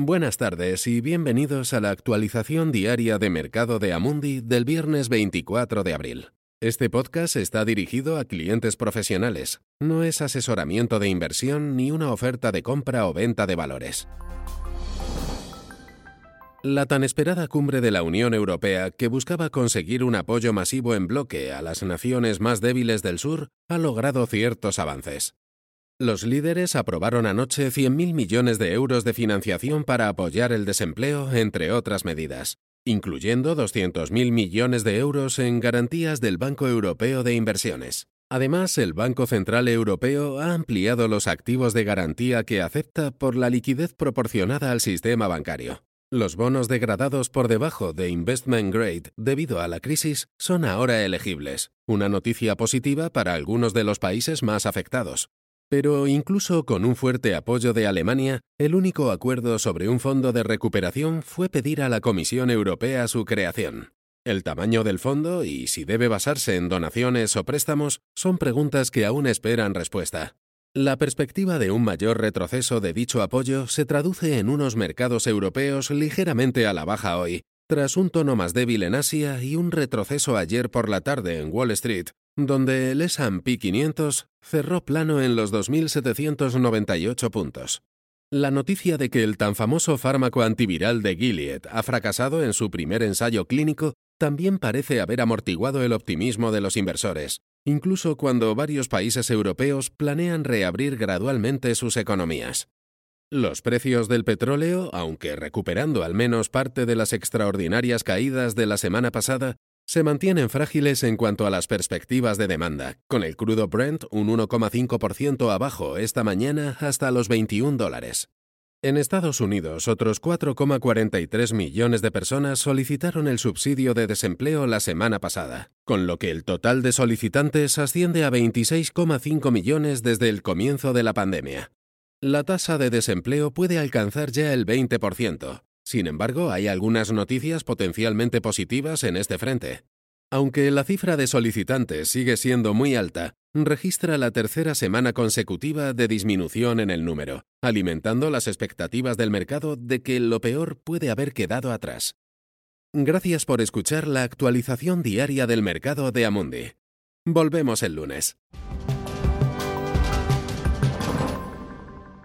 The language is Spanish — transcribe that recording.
Buenas tardes y bienvenidos a la actualización diaria de mercado de Amundi del viernes 24 de abril. Este podcast está dirigido a clientes profesionales, no es asesoramiento de inversión ni una oferta de compra o venta de valores. La tan esperada cumbre de la Unión Europea, que buscaba conseguir un apoyo masivo en bloque a las naciones más débiles del sur, ha logrado ciertos avances. Los líderes aprobaron anoche 100.000 millones de euros de financiación para apoyar el desempleo, entre otras medidas, incluyendo 200.000 millones de euros en garantías del Banco Europeo de Inversiones. Además, el Banco Central Europeo ha ampliado los activos de garantía que acepta por la liquidez proporcionada al sistema bancario. Los bonos degradados por debajo de Investment Grade debido a la crisis son ahora elegibles, una noticia positiva para algunos de los países más afectados. Pero incluso con un fuerte apoyo de Alemania, el único acuerdo sobre un fondo de recuperación fue pedir a la Comisión Europea su creación. El tamaño del fondo y si debe basarse en donaciones o préstamos son preguntas que aún esperan respuesta. La perspectiva de un mayor retroceso de dicho apoyo se traduce en unos mercados europeos ligeramente a la baja hoy, tras un tono más débil en Asia y un retroceso ayer por la tarde en Wall Street, donde el S&P 500 cerró plano en los 2.798 puntos. La noticia de que el tan famoso fármaco antiviral de Gilead ha fracasado en su primer ensayo clínico también parece haber amortiguado el optimismo de los inversores, incluso cuando varios países europeos planean reabrir gradualmente sus economías. Los precios del petróleo, aunque recuperando al menos parte de las extraordinarias caídas de la semana pasada, se mantienen frágiles en cuanto a las perspectivas de demanda, con el crudo Brent un 1,5% abajo esta mañana hasta los 21 dólares. En Estados Unidos, otros 4,43 millones de personas solicitaron el subsidio de desempleo la semana pasada, con lo que el total de solicitantes asciende a 26,5 millones desde el comienzo de la pandemia. La tasa de desempleo puede alcanzar ya el 20%. Sin embargo, hay algunas noticias potencialmente positivas en este frente. Aunque la cifra de solicitantes sigue siendo muy alta, registra la tercera semana consecutiva de disminución en el número, alimentando las expectativas del mercado de que lo peor puede haber quedado atrás. Gracias por escuchar la actualización diaria del mercado de Amundi. Volvemos el lunes.